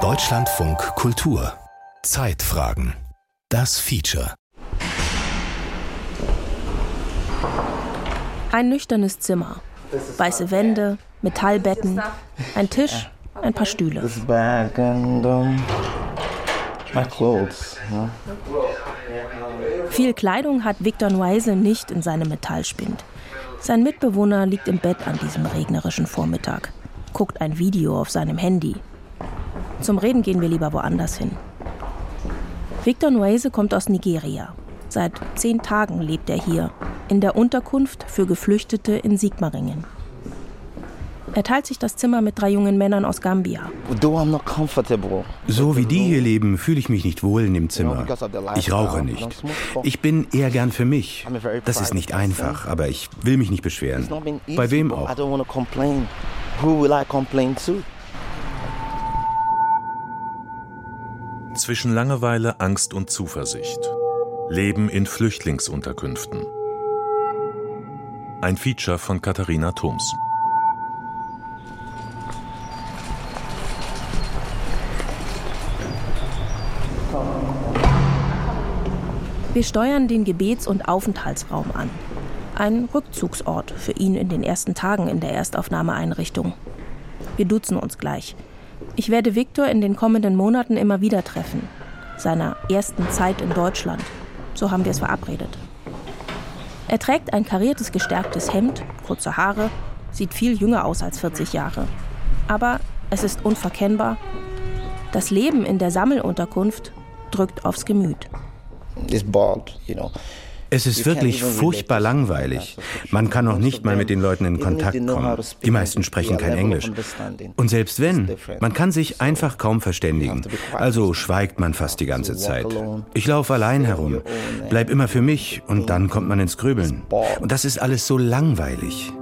Deutschlandfunk Kultur Zeitfragen Das Feature Ein nüchternes Zimmer. Weiße Wände, Metallbetten, ein Tisch, ein paar Stühle. This bag and um, my clothes. Yeah. Viel Kleidung hat Victor Noise nicht in seinem Metallspind. Sein Mitbewohner liegt im Bett an diesem regnerischen Vormittag, guckt ein Video auf seinem Handy. Zum Reden gehen wir lieber woanders hin. Victor Noise kommt aus Nigeria. Seit zehn Tagen lebt er hier, in der Unterkunft für Geflüchtete in Sigmaringen. Er teilt sich das Zimmer mit drei jungen Männern aus Gambia. So wie die hier leben, fühle ich mich nicht wohl in dem Zimmer. Ich rauche nicht. Ich bin eher gern für mich. Das ist nicht einfach, aber ich will mich nicht beschweren. Bei wem auch. Who will I complain to? Zwischen Langeweile, Angst und Zuversicht. Leben in Flüchtlingsunterkünften. Ein Feature von Katharina Thoms. Wir steuern den Gebets- und Aufenthaltsraum an. Ein Rückzugsort für ihn in den ersten Tagen in der Erstaufnahmeeinrichtung. Wir duzen uns gleich. Ich werde Viktor in den kommenden Monaten immer wieder treffen. Seiner ersten Zeit in Deutschland. So haben wir es verabredet. Er trägt ein kariertes, gestärktes Hemd, kurze Haare, sieht viel jünger aus als 40 Jahre. Aber es ist unverkennbar. Das Leben in der Sammelunterkunft drückt aufs Gemüt. It's bald, you know. Es ist wirklich furchtbar langweilig. Man kann noch nicht mal mit den Leuten in Kontakt kommen. Die meisten sprechen kein Englisch. Und selbst wenn, man kann sich einfach kaum verständigen. Also schweigt man fast die ganze Zeit. Ich laufe allein herum, bleib immer für mich und dann kommt man ins Grübeln. Und das ist alles so langweilig.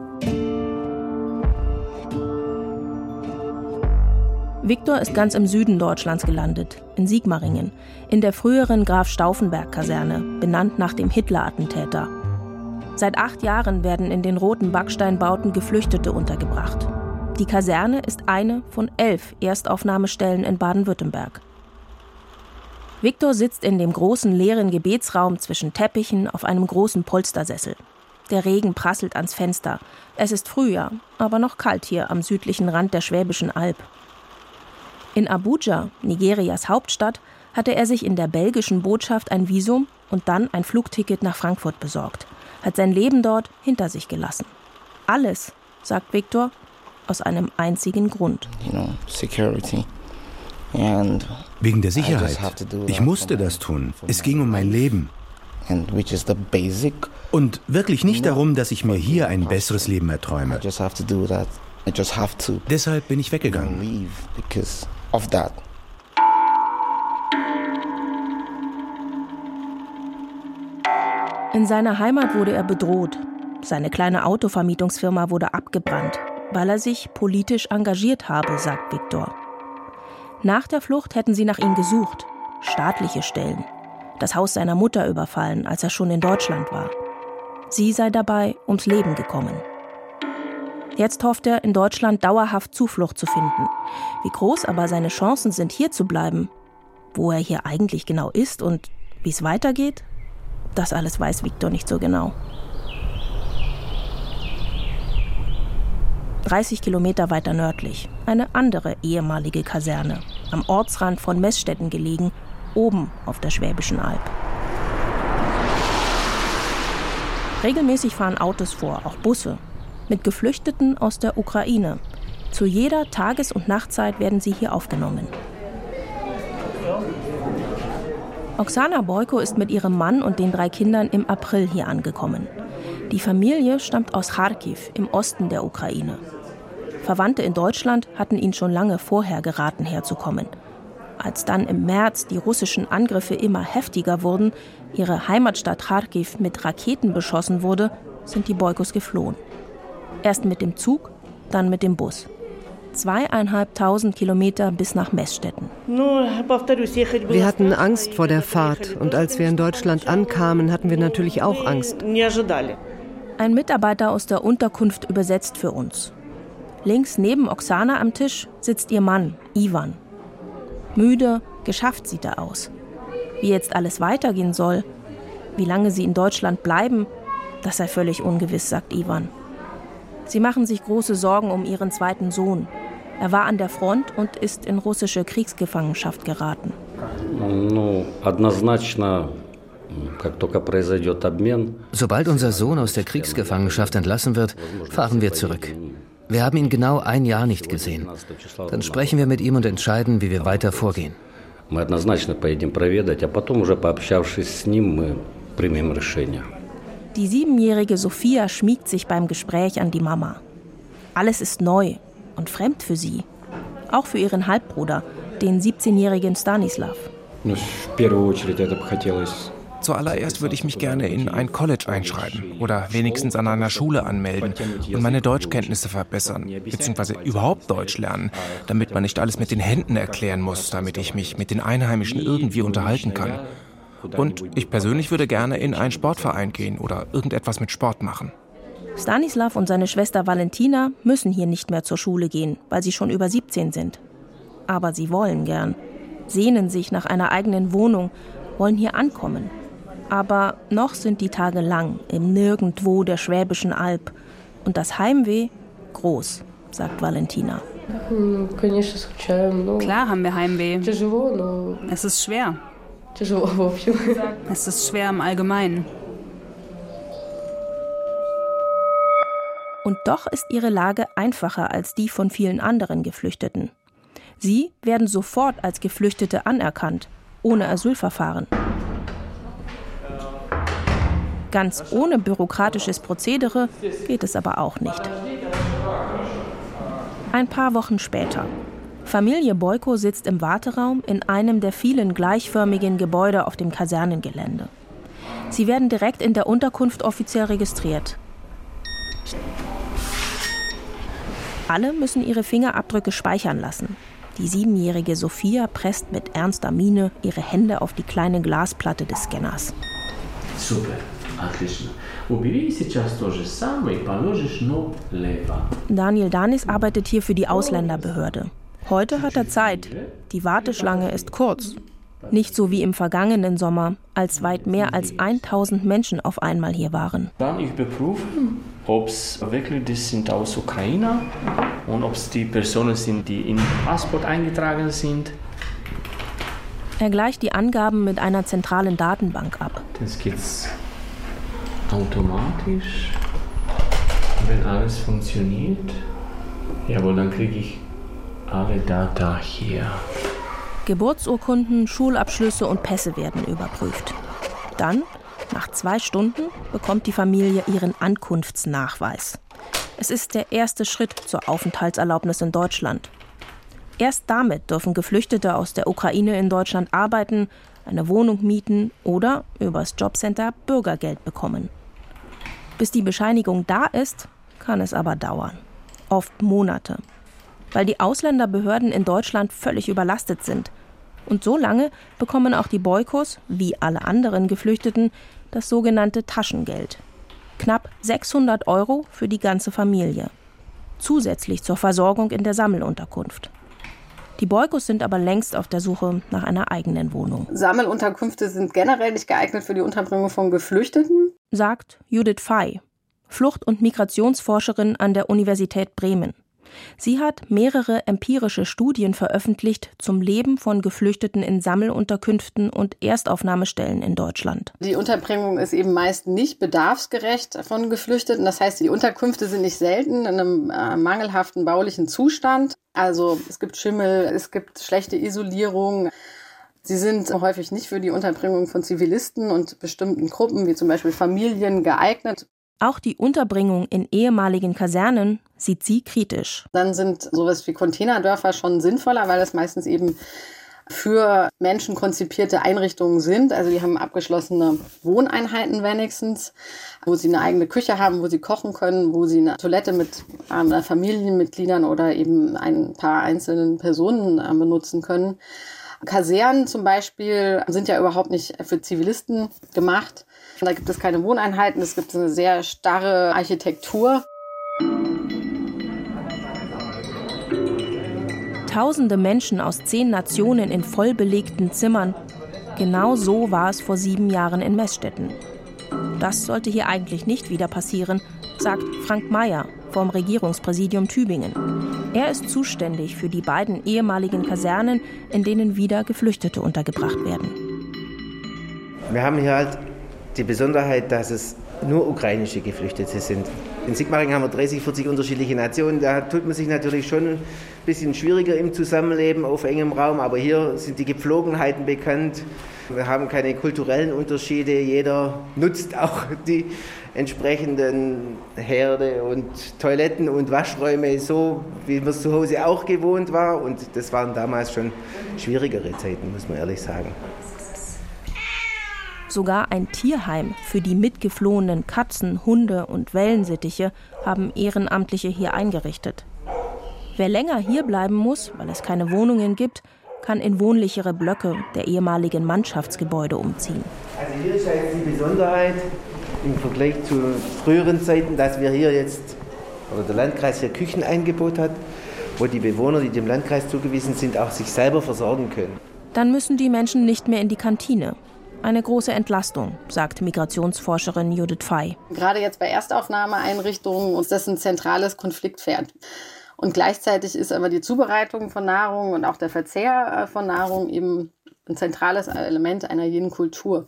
Viktor ist ganz im Süden Deutschlands gelandet, in Sigmaringen, in der früheren Graf Stauffenberg-Kaserne, benannt nach dem Hitler-Attentäter. Seit acht Jahren werden in den roten Backsteinbauten Geflüchtete untergebracht. Die Kaserne ist eine von elf Erstaufnahmestellen in Baden-Württemberg. Viktor sitzt in dem großen leeren Gebetsraum zwischen Teppichen auf einem großen Polstersessel. Der Regen prasselt ans Fenster. Es ist Frühjahr, aber noch kalt hier am südlichen Rand der Schwäbischen Alb. In Abuja, Nigerias Hauptstadt, hatte er sich in der belgischen Botschaft ein Visum und dann ein Flugticket nach Frankfurt besorgt, hat sein Leben dort hinter sich gelassen. Alles, sagt Viktor, aus einem einzigen Grund. You know, security. And Wegen der Sicherheit. Ich musste das tun. Es ging um mein. Leben. Und wirklich nicht darum, dass ich mir hier ein besseres Leben erträume. Deshalb bin ich weggegangen. Of that. In seiner Heimat wurde er bedroht. Seine kleine Autovermietungsfirma wurde abgebrannt, weil er sich politisch engagiert habe, sagt Viktor. Nach der Flucht hätten sie nach ihm gesucht, staatliche Stellen, das Haus seiner Mutter überfallen, als er schon in Deutschland war. Sie sei dabei ums Leben gekommen. Jetzt hofft er, in Deutschland dauerhaft Zuflucht zu finden. Wie groß aber seine Chancen sind, hier zu bleiben, wo er hier eigentlich genau ist und wie es weitergeht, das alles weiß Viktor nicht so genau. 30 Kilometer weiter nördlich, eine andere ehemalige Kaserne, am Ortsrand von Messstetten gelegen, oben auf der Schwäbischen Alb. Regelmäßig fahren Autos vor, auch Busse, mit Geflüchteten aus der Ukraine. Zu jeder Tages- und Nachtzeit werden sie hier aufgenommen. Oksana Boyko ist mit ihrem Mann und den drei Kindern im April hier angekommen. Die Familie stammt aus Kharkiv im Osten der Ukraine. Verwandte in Deutschland hatten ihnen schon lange vorher geraten, herzukommen. Als dann im März die russischen Angriffe immer heftiger wurden, ihre Heimatstadt Kharkiv mit Raketen beschossen wurde, sind die Boykos geflohen. Erst mit dem Zug, dann mit dem Bus. Zweieinhalbtausend Kilometer bis nach Messstetten. Wir hatten Angst vor der Fahrt und als wir in Deutschland ankamen, hatten wir natürlich auch Angst. Ein Mitarbeiter aus der Unterkunft übersetzt für uns. Links neben Oksana am Tisch sitzt ihr Mann, Ivan. Müde, geschafft sieht er aus. Wie jetzt alles weitergehen soll, wie lange sie in Deutschland bleiben, das sei völlig ungewiss, sagt Ivan. Sie machen sich große Sorgen um ihren zweiten Sohn. Er war an der Front und ist in russische Kriegsgefangenschaft geraten. Sobald unser Sohn aus der Kriegsgefangenschaft entlassen wird, fahren wir zurück. Wir haben ihn genau ein Jahr nicht gesehen. Dann sprechen wir mit ihm und entscheiden, wie wir weiter vorgehen. Die siebenjährige Sophia schmiegt sich beim Gespräch an die Mama. Alles ist neu und fremd für sie. Auch für ihren Halbbruder, den 17-jährigen Stanislav. Zuallererst würde ich mich gerne in ein College einschreiben oder wenigstens an einer Schule anmelden und meine Deutschkenntnisse verbessern, beziehungsweise überhaupt Deutsch lernen, damit man nicht alles mit den Händen erklären muss, damit ich mich mit den Einheimischen irgendwie unterhalten kann. Und ich persönlich würde gerne in einen Sportverein gehen oder irgendetwas mit Sport machen. Stanislav und seine Schwester Valentina müssen hier nicht mehr zur Schule gehen, weil sie schon über 17 sind. Aber sie wollen gern, sehnen sich nach einer eigenen Wohnung, wollen hier ankommen. Aber noch sind die Tage lang im Nirgendwo der Schwäbischen Alb und das Heimweh groß, sagt Valentina. Klar haben wir Heimweh. Es ist schwer. Es ist schwer im Allgemeinen. Und doch ist ihre Lage einfacher als die von vielen anderen Geflüchteten. Sie werden sofort als Geflüchtete anerkannt, ohne Asylverfahren. Ganz ohne bürokratisches Prozedere geht es aber auch nicht. Ein paar Wochen später. Familie Boyko sitzt im Warteraum in einem der vielen gleichförmigen Gebäude auf dem Kasernengelände. Sie werden direkt in der Unterkunft offiziell registriert. Alle müssen ihre Fingerabdrücke speichern lassen. Die siebenjährige Sophia presst mit ernster Miene ihre Hände auf die kleine Glasplatte des Scanners. Super. Daniel Danis arbeitet hier für die Ausländerbehörde. Heute hat er Zeit. Die Warteschlange ist kurz. Nicht so wie im vergangenen Sommer, als weit mehr als 1000 Menschen auf einmal hier waren. Dann überprüfen, ob es wirklich das sind aus Ukraine und ob es die Personen sind, die im Passport eingetragen sind. Er gleicht die Angaben mit einer zentralen Datenbank ab. Das geht automatisch, wenn alles funktioniert. Jawohl, dann kriege ich alle Data hier. Geburtsurkunden, Schulabschlüsse und Pässe werden überprüft. Dann, nach zwei Stunden, bekommt die Familie ihren Ankunftsnachweis. Es ist der erste Schritt zur Aufenthaltserlaubnis in Deutschland. Erst damit dürfen Geflüchtete aus der Ukraine in Deutschland arbeiten, eine Wohnung mieten oder übers Jobcenter Bürgergeld bekommen. Bis die Bescheinigung da ist, kann es aber dauern. Oft Monate. Weil die Ausländerbehörden in Deutschland völlig überlastet sind. Und so lange bekommen auch die Boykos, wie alle anderen Geflüchteten, das sogenannte Taschengeld. Knapp 600 Euro für die ganze Familie. Zusätzlich zur Versorgung in der Sammelunterkunft. Die Boykos sind aber längst auf der Suche nach einer eigenen Wohnung. Sammelunterkünfte sind generell nicht geeignet für die Unterbringung von Geflüchteten sagt Judith Fey, Flucht- und Migrationsforscherin an der Universität Bremen. Sie hat mehrere empirische Studien veröffentlicht zum Leben von Geflüchteten in Sammelunterkünften und Erstaufnahmestellen in Deutschland. Die Unterbringung ist eben meist nicht bedarfsgerecht von Geflüchteten. Das heißt, die Unterkünfte sind nicht selten in einem äh, mangelhaften baulichen Zustand. Also es gibt Schimmel, es gibt schlechte Isolierung. Sie sind häufig nicht für die Unterbringung von Zivilisten und bestimmten Gruppen, wie zum Beispiel Familien, geeignet. Auch die Unterbringung in ehemaligen Kasernen sieht sie kritisch. Dann sind sowas wie Containerdörfer schon sinnvoller, weil das meistens eben für Menschen konzipierte Einrichtungen sind. Also die haben abgeschlossene Wohneinheiten wenigstens, wo sie eine eigene Küche haben, wo sie kochen können, wo sie eine Toilette mit äh, Familienmitgliedern oder eben ein paar einzelnen Personen äh, benutzen können. Kasernen zum Beispiel sind ja überhaupt nicht für Zivilisten gemacht. Da gibt es keine Wohneinheiten, es gibt eine sehr starre Architektur. Tausende Menschen aus zehn Nationen in vollbelegten Zimmern. Genau so war es vor sieben Jahren in Messstetten. Das sollte hier eigentlich nicht wieder passieren, sagt Frank Mayer vom Regierungspräsidium Tübingen. Er ist zuständig für die beiden ehemaligen Kasernen, in denen wieder Geflüchtete untergebracht werden. Wir haben hier halt die Besonderheit, dass es nur ukrainische Geflüchtete sind. In Sigmaringen haben wir 30, 40 unterschiedliche Nationen. Da tut man sich natürlich schon ein bisschen schwieriger im Zusammenleben auf engem Raum, aber hier sind die Gepflogenheiten bekannt. Wir haben keine kulturellen Unterschiede. Jeder nutzt auch die entsprechenden Herde und Toiletten und Waschräume so, wie man es zu Hause auch gewohnt war. Und das waren damals schon schwierigere Zeiten, muss man ehrlich sagen. Sogar ein Tierheim für die mitgeflohenen Katzen, Hunde und Wellensittiche haben Ehrenamtliche hier eingerichtet. Wer länger hier bleiben muss, weil es keine Wohnungen gibt, kann in wohnlichere Blöcke der ehemaligen Mannschaftsgebäude umziehen. Also hier ist jetzt die Besonderheit im Vergleich zu früheren Zeiten, dass wir hier jetzt, oder der Landkreis hier Kücheneingebot hat, wo die Bewohner, die dem Landkreis zugewiesen sind, auch sich selber versorgen können. Dann müssen die Menschen nicht mehr in die Kantine, eine große Entlastung, sagt Migrationsforscherin Judith Fey. Gerade jetzt bei Erstaufnahmeeinrichtungen ist das ein zentrales Konfliktpferd. Und gleichzeitig ist aber die Zubereitung von Nahrung und auch der Verzehr äh, von Nahrung eben ein zentrales Element einer jeden Kultur.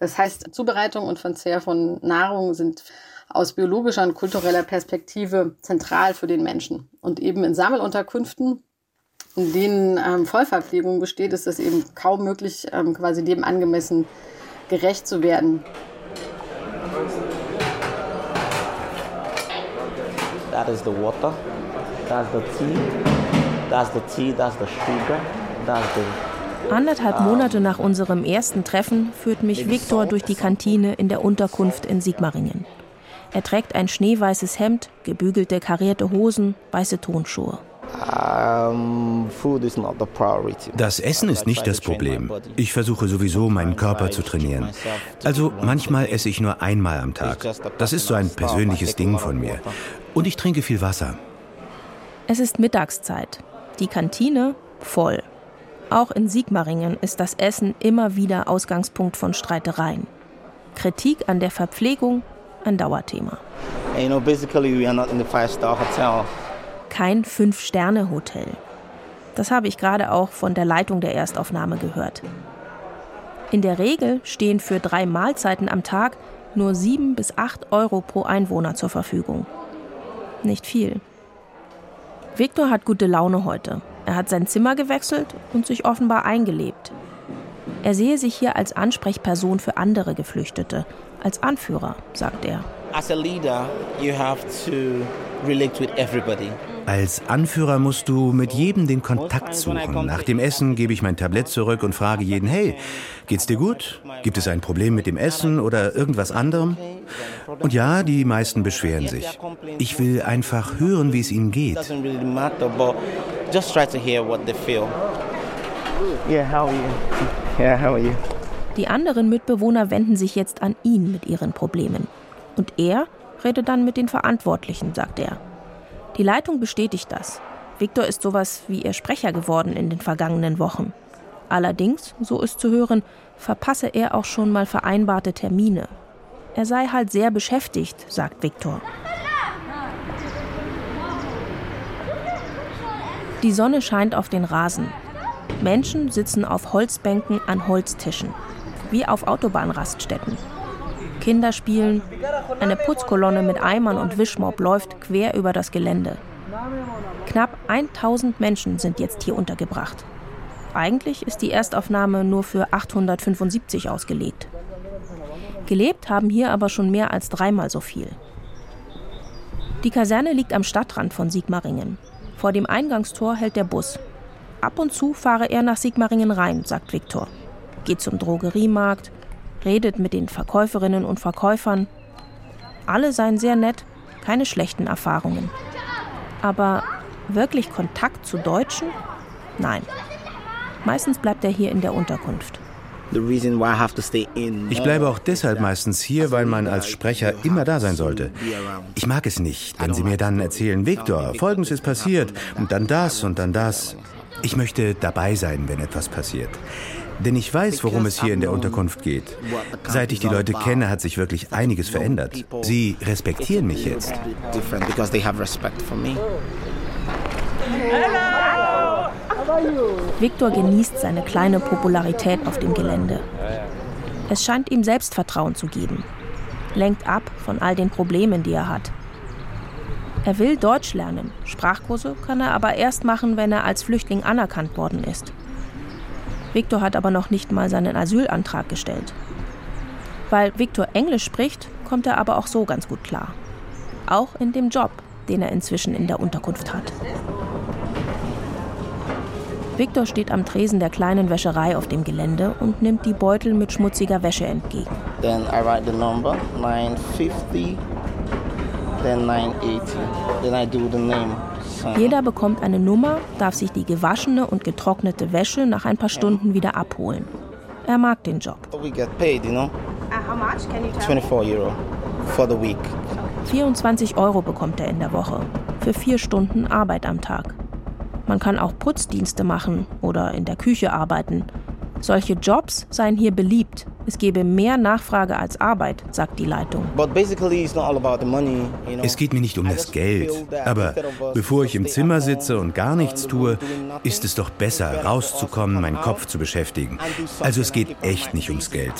Das heißt, Zubereitung und Verzehr von Nahrung sind aus biologischer und kultureller Perspektive zentral für den Menschen. Und eben in Sammelunterkünften in denen ähm, Vollverpflegung besteht, ist es eben kaum möglich, ähm, quasi dem angemessen gerecht zu werden. That is the water, that's the tea, that's the tea, that's the sugar, that's the Anderthalb Monate nach unserem ersten Treffen führt mich Viktor durch die Kantine in der Unterkunft in Sigmaringen. Er trägt ein schneeweißes Hemd, gebügelte karierte Hosen, weiße Tonschuhe. Das Essen ist nicht das Problem. Ich versuche sowieso, meinen Körper zu trainieren. Also manchmal esse ich nur einmal am Tag. Das ist so ein persönliches Ding von mir. Und ich trinke viel Wasser. Es ist Mittagszeit. Die Kantine voll. Auch in Sigmaringen ist das Essen immer wieder Ausgangspunkt von Streitereien. Kritik an der Verpflegung ein Dauerthema. You know, basically we are not in the five-star hotel kein Fünf-Sterne-Hotel. Das habe ich gerade auch von der Leitung der Erstaufnahme gehört. In der Regel stehen für drei Mahlzeiten am Tag nur sieben bis acht Euro pro Einwohner zur Verfügung. Nicht viel. Viktor hat gute Laune heute. Er hat sein Zimmer gewechselt und sich offenbar eingelebt. Er sehe sich hier als Ansprechperson für andere Geflüchtete, als Anführer, sagt er. As a leader, you have to relate with everybody. Als Anführer musst du mit jedem den Kontakt suchen. Nach dem Essen gebe ich mein Tablett zurück und frage jeden, hey, geht's dir gut? Gibt es ein Problem mit dem Essen oder irgendwas anderem? Und ja, die meisten beschweren sich. Ich will einfach hören, wie es ihnen geht. Die anderen Mitbewohner wenden sich jetzt an ihn mit ihren Problemen. Und er redet dann mit den Verantwortlichen, sagt er. Die Leitung bestätigt das. Viktor ist sowas wie ihr Sprecher geworden in den vergangenen Wochen. Allerdings, so ist zu hören, verpasse er auch schon mal vereinbarte Termine. Er sei halt sehr beschäftigt, sagt Viktor. Die Sonne scheint auf den Rasen. Menschen sitzen auf Holzbänken an Holztischen, wie auf Autobahnraststätten. Kinder spielen. Eine Putzkolonne mit Eimern und Wischmob läuft quer über das Gelände. Knapp 1000 Menschen sind jetzt hier untergebracht. Eigentlich ist die Erstaufnahme nur für 875 ausgelegt. Gelebt haben hier aber schon mehr als dreimal so viel. Die Kaserne liegt am Stadtrand von Sigmaringen. Vor dem Eingangstor hält der Bus. Ab und zu fahre er nach Sigmaringen rein, sagt Viktor. Geht zum Drogeriemarkt, redet mit den Verkäuferinnen und Verkäufern. Alle seien sehr nett, keine schlechten Erfahrungen. Aber wirklich Kontakt zu Deutschen? Nein. Meistens bleibt er hier in der Unterkunft. Ich bleibe auch deshalb meistens hier, weil man als Sprecher immer da sein sollte. Ich mag es nicht, wenn Sie mir dann erzählen, Viktor, Folgendes ist passiert und dann das und dann das. Ich möchte dabei sein, wenn etwas passiert. Denn ich weiß, worum es hier in der Unterkunft geht. Seit ich die Leute kenne, hat sich wirklich einiges verändert. Sie respektieren mich jetzt. Victor genießt seine kleine Popularität auf dem Gelände. Es scheint ihm Selbstvertrauen zu geben. Lenkt ab von all den Problemen, die er hat. Er will Deutsch lernen. Sprachkurse kann er aber erst machen, wenn er als Flüchtling anerkannt worden ist. Viktor hat aber noch nicht mal seinen Asylantrag gestellt. Weil Viktor Englisch spricht, kommt er aber auch so ganz gut klar. Auch in dem Job, den er inzwischen in der Unterkunft hat. Viktor steht am Tresen der kleinen Wäscherei auf dem Gelände und nimmt die Beutel mit schmutziger Wäsche entgegen. Then I write the number 950 then 980. Then I do the name. Jeder bekommt eine Nummer, darf sich die gewaschene und getrocknete Wäsche nach ein paar Stunden wieder abholen. Er mag den Job. We get paid, you know. 24 Euro for the week. 24 Euro bekommt er in der Woche für vier Stunden Arbeit am Tag. Man kann auch Putzdienste machen oder in der Küche arbeiten. Solche Jobs seien hier beliebt. Es gebe mehr Nachfrage als Arbeit, sagt die Leitung. Es geht mir nicht um das Geld. Aber bevor ich im Zimmer sitze und gar nichts tue, ist es doch besser, rauszukommen, meinen Kopf zu beschäftigen. Also es geht echt nicht ums Geld.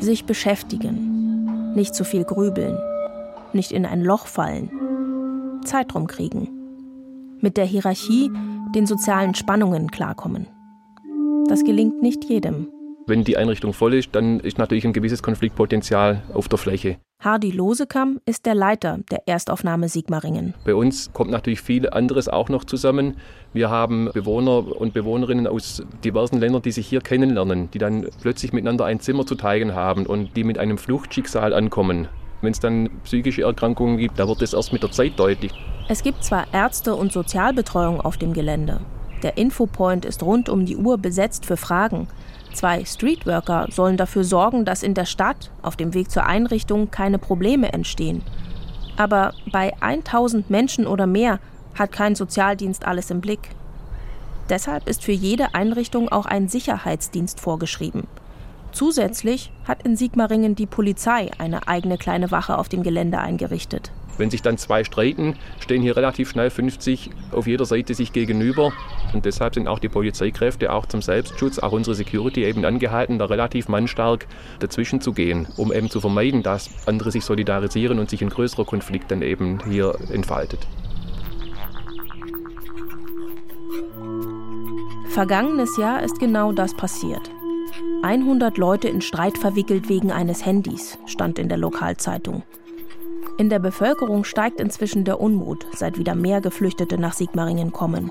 Sich beschäftigen. Nicht zu viel grübeln. Nicht in ein Loch fallen. Zeit rumkriegen. Mit der Hierarchie den sozialen Spannungen klarkommen. Das gelingt nicht jedem. Wenn die Einrichtung voll ist, dann ist natürlich ein gewisses Konfliktpotenzial auf der Fläche. Hardy Losekam ist der Leiter der Erstaufnahme Sigmaringen. Bei uns kommt natürlich viel anderes auch noch zusammen. Wir haben Bewohner und Bewohnerinnen aus diversen Ländern, die sich hier kennenlernen, die dann plötzlich miteinander ein Zimmer zu teilen haben und die mit einem Fluchtschicksal ankommen. Wenn es dann psychische Erkrankungen gibt, da wird es erst mit der Zeit deutlich. Es gibt zwar Ärzte und Sozialbetreuung auf dem Gelände. Der Infopoint ist rund um die Uhr besetzt für Fragen. Zwei Streetworker sollen dafür sorgen, dass in der Stadt auf dem Weg zur Einrichtung keine Probleme entstehen. Aber bei 1000 Menschen oder mehr hat kein Sozialdienst alles im Blick. Deshalb ist für jede Einrichtung auch ein Sicherheitsdienst vorgeschrieben. Zusätzlich hat in Sigmaringen die Polizei eine eigene kleine Wache auf dem Gelände eingerichtet. Wenn sich dann zwei streiten, stehen hier relativ schnell 50 auf jeder Seite sich gegenüber. Und deshalb sind auch die Polizeikräfte auch zum Selbstschutz, auch unsere Security eben angehalten, da relativ mannstark dazwischen zu gehen, um eben zu vermeiden, dass andere sich solidarisieren und sich ein größerer Konflikt dann eben hier entfaltet. Vergangenes Jahr ist genau das passiert. 100 Leute in Streit verwickelt wegen eines Handys, stand in der Lokalzeitung. In der Bevölkerung steigt inzwischen der Unmut, seit wieder mehr Geflüchtete nach Sigmaringen kommen.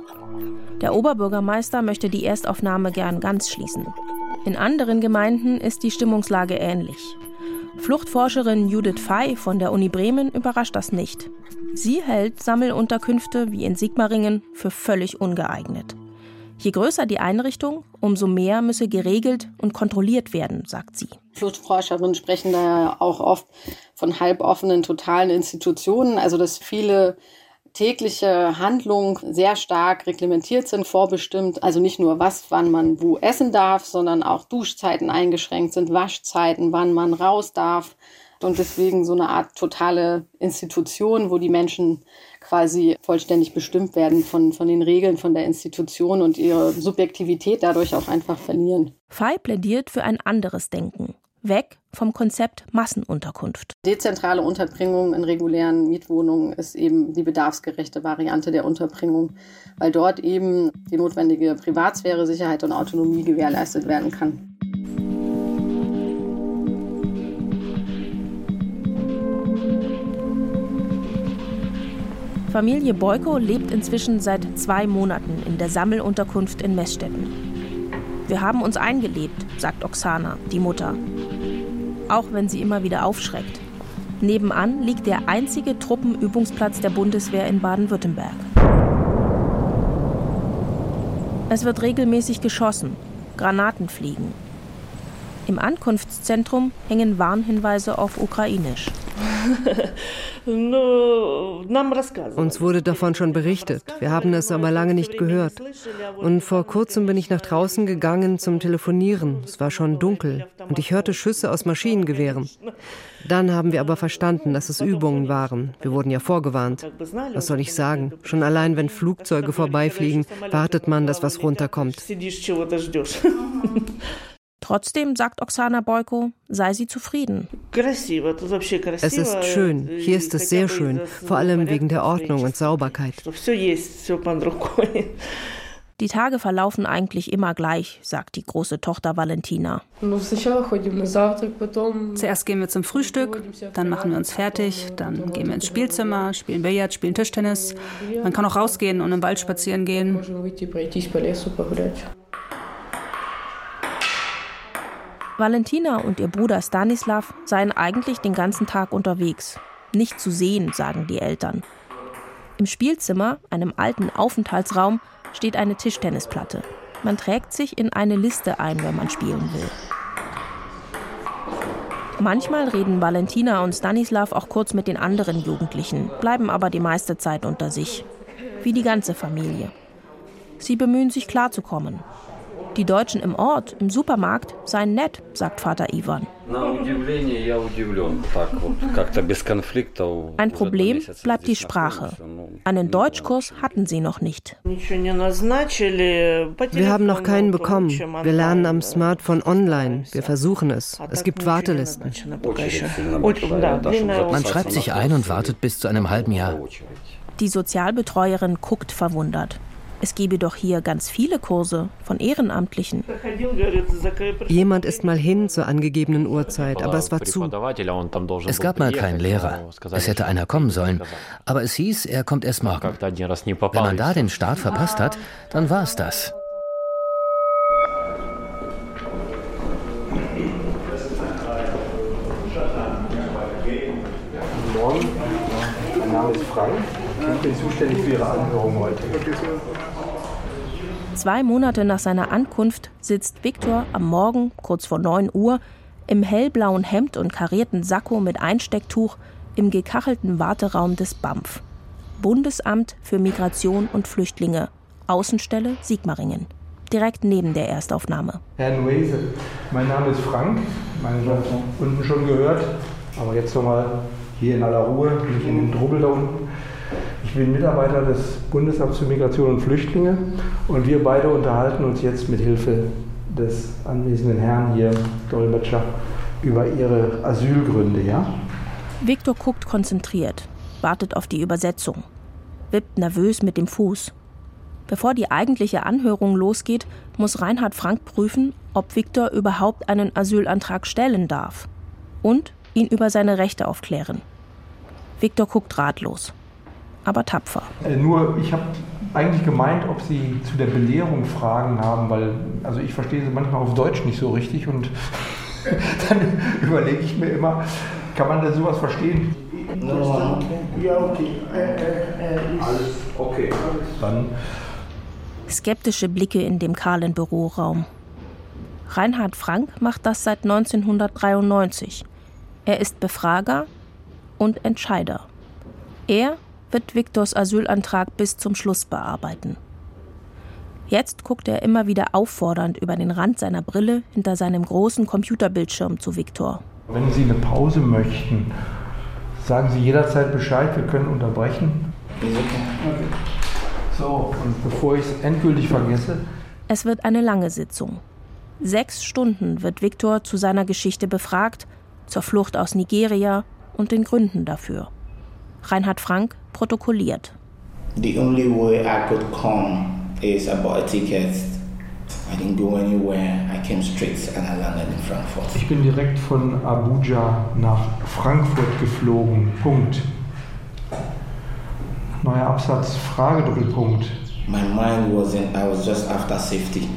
Der Oberbürgermeister möchte die Erstaufnahme gern ganz schließen. In anderen Gemeinden ist die Stimmungslage ähnlich. Fluchtforscherin Judith Fey von der Uni Bremen überrascht das nicht. Sie hält Sammelunterkünfte wie in Sigmaringen für völlig ungeeignet. Je größer die Einrichtung, umso mehr müsse geregelt und kontrolliert werden, sagt sie. Fluchtforscherinnen sprechen da auch oft von halboffenen, totalen Institutionen, also dass viele tägliche Handlungen sehr stark reglementiert sind, vorbestimmt. Also nicht nur was, wann man wo essen darf, sondern auch Duschzeiten eingeschränkt sind, Waschzeiten, wann man raus darf. Und deswegen so eine Art totale Institution, wo die Menschen quasi vollständig bestimmt werden von, von den Regeln von der Institution und ihre Subjektivität dadurch auch einfach verlieren. Fei plädiert für ein anderes Denken. Weg vom Konzept Massenunterkunft. Dezentrale Unterbringung in regulären Mietwohnungen ist eben die bedarfsgerechte Variante der Unterbringung, weil dort eben die notwendige Privatsphäre, Sicherheit und Autonomie gewährleistet werden kann. Familie Boyko lebt inzwischen seit zwei Monaten in der Sammelunterkunft in Messstetten. Wir haben uns eingelebt, sagt Oksana, die Mutter. Auch wenn sie immer wieder aufschreckt. Nebenan liegt der einzige Truppenübungsplatz der Bundeswehr in Baden-Württemberg. Es wird regelmäßig geschossen, Granaten fliegen. Im Ankunftszentrum hängen Warnhinweise auf Ukrainisch. Uns wurde davon schon berichtet. Wir haben es aber lange nicht gehört. Und vor kurzem bin ich nach draußen gegangen zum Telefonieren. Es war schon dunkel und ich hörte Schüsse aus Maschinengewehren. Dann haben wir aber verstanden, dass es Übungen waren. Wir wurden ja vorgewarnt. Was soll ich sagen? Schon allein, wenn Flugzeuge vorbeifliegen, wartet man, dass was runterkommt. Trotzdem, sagt Oksana Boyko, sei sie zufrieden. Es ist schön. Hier ist es sehr schön. Vor allem wegen der Ordnung und Sauberkeit. Die Tage verlaufen eigentlich immer gleich, sagt die große Tochter Valentina. Zuerst gehen wir zum Frühstück, dann machen wir uns fertig, dann gehen wir ins Spielzimmer, spielen Billard, spielen Tischtennis. Man kann auch rausgehen und im Wald spazieren gehen. Valentina und ihr Bruder Stanislav seien eigentlich den ganzen Tag unterwegs. Nicht zu sehen, sagen die Eltern. Im Spielzimmer, einem alten Aufenthaltsraum, steht eine Tischtennisplatte. Man trägt sich in eine Liste ein, wenn man spielen will. Manchmal reden Valentina und Stanislav auch kurz mit den anderen Jugendlichen, bleiben aber die meiste Zeit unter sich. Wie die ganze Familie. Sie bemühen sich klarzukommen. Die Deutschen im Ort, im Supermarkt, seien nett, sagt Vater Ivan. Ein Problem bleibt die Sprache. Einen Deutschkurs hatten sie noch nicht. Wir haben noch keinen bekommen. Wir lernen am Smartphone online. Wir versuchen es. Es gibt Wartelisten. Man schreibt sich ein und wartet bis zu einem halben Jahr. Die Sozialbetreuerin guckt verwundert. Es gebe doch hier ganz viele Kurse von Ehrenamtlichen. Jemand ist mal hin zur angegebenen Uhrzeit, aber es war zu. Es gab mal keinen Lehrer. Es hätte einer kommen sollen. Aber es hieß, er kommt erst morgen. Wenn man da den Start verpasst hat, dann war es das. Guten Morgen, mein Name ist Frank. Ich bin zuständig für Ihre Anhörung heute. Zwei Monate nach seiner Ankunft sitzt Viktor am Morgen, kurz vor 9 Uhr, im hellblauen Hemd und karierten Sakko mit Einstecktuch im gekachelten Warteraum des BAMF. Bundesamt für Migration und Flüchtlinge, Außenstelle Sigmaringen. Direkt neben der Erstaufnahme. Herr Nuese, mein Name ist Frank, meine Leute unten schon gehört, aber jetzt nochmal hier in aller Ruhe, nicht in dem Trubel da unten. Ich bin Mitarbeiter des Bundesamts für Migration und Flüchtlinge und wir beide unterhalten uns jetzt mit Hilfe des anwesenden Herrn hier, Dolmetscher, über Ihre Asylgründe, ja? Viktor guckt konzentriert, wartet auf die Übersetzung, wippt nervös mit dem Fuß. Bevor die eigentliche Anhörung losgeht, muss Reinhard Frank prüfen, ob Viktor überhaupt einen Asylantrag stellen darf und ihn über seine Rechte aufklären. Viktor guckt ratlos aber tapfer. Äh, nur, ich habe eigentlich gemeint, ob Sie zu der Belehrung Fragen haben, weil also ich verstehe sie manchmal auf Deutsch nicht so richtig und dann überlege ich mir immer, kann man da sowas verstehen? No. Ja, okay. Äh, äh, Alles okay. Dann. Skeptische Blicke in dem kahlen Büroraum. Reinhard Frank macht das seit 1993. Er ist Befrager und Entscheider. Er wird Viktors Asylantrag bis zum Schluss bearbeiten. Jetzt guckt er immer wieder auffordernd über den Rand seiner Brille hinter seinem großen Computerbildschirm zu Viktor. Wenn Sie eine Pause möchten, sagen Sie jederzeit Bescheid, wir können unterbrechen. So, und bevor ich es endgültig vergesse. Es wird eine lange Sitzung. Sechs Stunden wird Viktor zu seiner Geschichte befragt, zur Flucht aus Nigeria und den Gründen dafür. Reinhard Frank protokolliert. The only way I could come is I bought a ticket. I didn't go anywhere. I came straight and I landed in Frankfurt. Ich bin direkt von Abuja nach Frankfurt geflogen. Punkt. Neuer Absatz, Frage, Doppelpunkt. My mind wasn't, I was just after safety.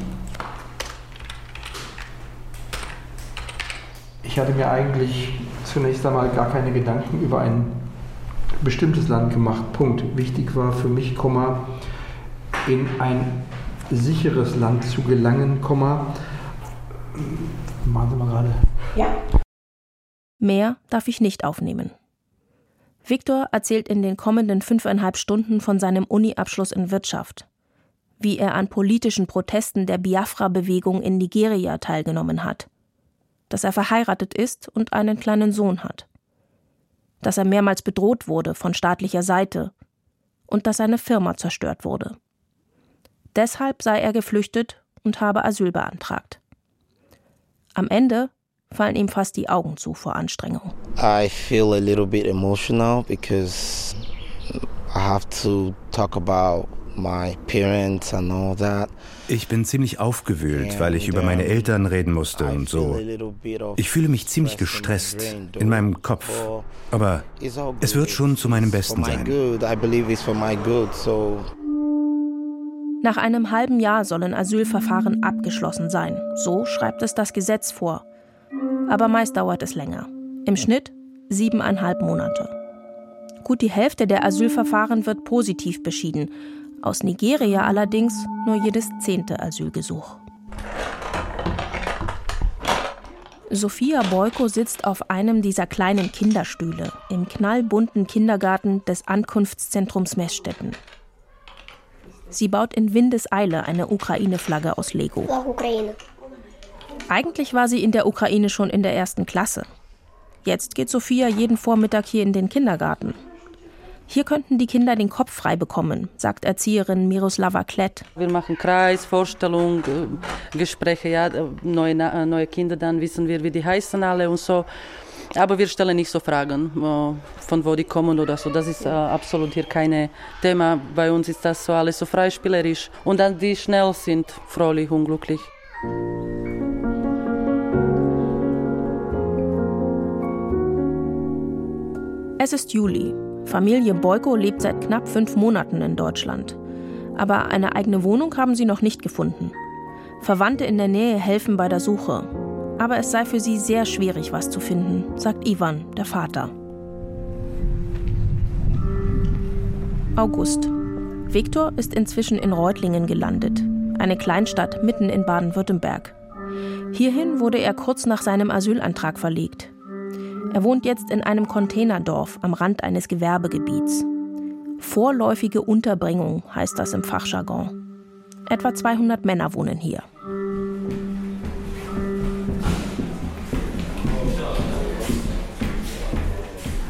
Ich hatte mir eigentlich zunächst einmal gar keine Gedanken über ein bestimmtes Land gemacht. Punkt. Wichtig war für mich, Komma, in ein sicheres Land zu gelangen, Komma. Machen Sie mal gerade. Ja. Mehr darf ich nicht aufnehmen. Viktor erzählt in den kommenden fünfeinhalb Stunden von seinem Uni-Abschluss in Wirtschaft, wie er an politischen Protesten der Biafra-Bewegung in Nigeria teilgenommen hat, dass er verheiratet ist und einen kleinen Sohn hat, dass er mehrmals bedroht wurde von staatlicher Seite und dass seine Firma zerstört wurde. Deshalb sei er geflüchtet und habe Asyl beantragt. Am Ende fallen ihm fast die Augen zu vor Anstrengung. I feel a little bit emotional because I have to talk about my parents and all that. Ich bin ziemlich aufgewühlt, weil ich über meine Eltern reden musste und so. Ich fühle mich ziemlich gestresst in meinem Kopf. Aber es wird schon zu meinem Besten sein. Nach einem halben Jahr sollen Asylverfahren abgeschlossen sein. So schreibt es das Gesetz vor. Aber meist dauert es länger. Im Schnitt siebeneinhalb Monate. Gut die Hälfte der Asylverfahren wird positiv beschieden. Aus Nigeria allerdings nur jedes zehnte Asylgesuch. Sophia Boyko sitzt auf einem dieser kleinen Kinderstühle im knallbunten Kindergarten des Ankunftszentrums Messstetten. Sie baut in Windeseile eine Ukraine-Flagge aus Lego. Eigentlich war sie in der Ukraine schon in der ersten Klasse. Jetzt geht Sophia jeden Vormittag hier in den Kindergarten. Hier könnten die Kinder den Kopf frei bekommen, sagt Erzieherin Miroslava Klett. Wir machen Kreis, Vorstellung, äh, Gespräche, ja, neue, äh, neue Kinder, dann wissen wir, wie die heißen alle und so. Aber wir stellen nicht so Fragen, von wo die kommen oder so. Das ist äh, absolut hier kein Thema. Bei uns ist das so alles so freispielerisch. Und dann die schnell sind, fröhlich und glücklich. Es ist Juli. Familie Boyko lebt seit knapp fünf Monaten in Deutschland. Aber eine eigene Wohnung haben sie noch nicht gefunden. Verwandte in der Nähe helfen bei der Suche. Aber es sei für sie sehr schwierig, was zu finden, sagt Ivan, der Vater. August. Viktor ist inzwischen in Reutlingen gelandet, eine Kleinstadt mitten in Baden-Württemberg. Hierhin wurde er kurz nach seinem Asylantrag verlegt. Er wohnt jetzt in einem Containerdorf am Rand eines Gewerbegebiets. Vorläufige Unterbringung heißt das im Fachjargon. Etwa 200 Männer wohnen hier.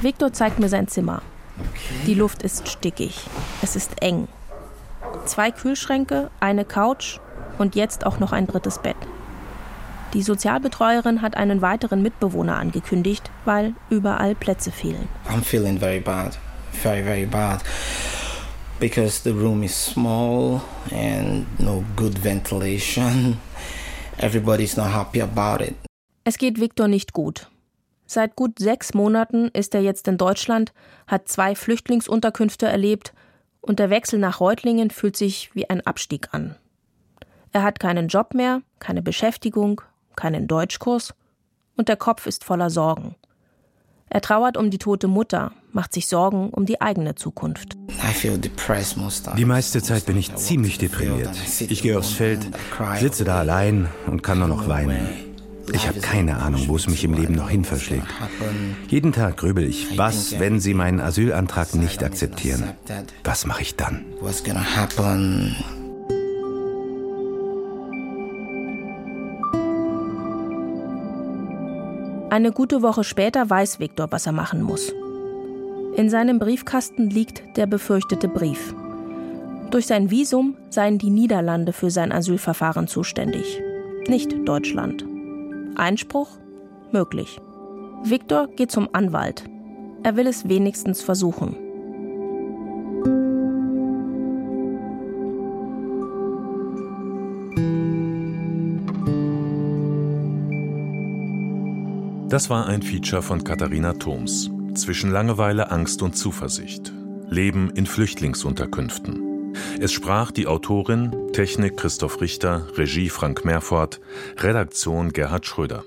Viktor zeigt mir sein Zimmer. Die Luft ist stickig. Es ist eng. Zwei Kühlschränke, eine Couch und jetzt auch noch ein drittes Bett. Die Sozialbetreuerin hat einen weiteren Mitbewohner angekündigt, weil überall Plätze fehlen. I'm feeling very bad, very very bad. Because the room is small and no good ventilation. Everybody's not happy about it. Es geht Viktor nicht gut. Seit gut sechs Monaten ist er jetzt in Deutschland, hat zwei Flüchtlingsunterkünfte erlebt und der Wechsel nach Reutlingen fühlt sich wie ein Abstieg an. Er hat keinen Job mehr, keine Beschäftigung, keinen Deutschkurs und der Kopf ist voller Sorgen. Er trauert um die tote Mutter, macht sich Sorgen um die eigene Zukunft. Die meiste Zeit bin ich ziemlich deprimiert. Ich gehe aufs Feld, sitze da allein und kann nur noch weinen. Ich habe keine Ahnung, wo es mich im Leben noch hin verschlägt. Jeden Tag grübel ich, was, wenn sie meinen Asylantrag nicht akzeptieren? Was mache ich dann? Eine gute Woche später weiß Viktor, was er machen muss. In seinem Briefkasten liegt der befürchtete Brief. Durch sein Visum seien die Niederlande für sein Asylverfahren zuständig, nicht Deutschland. Einspruch? Möglich. Viktor geht zum Anwalt. Er will es wenigstens versuchen. Das war ein Feature von Katharina Thoms. Zwischen Langeweile, Angst und Zuversicht. Leben in Flüchtlingsunterkünften. Es sprach die Autorin, Technik Christoph Richter, Regie Frank Merfort, Redaktion Gerhard Schröder.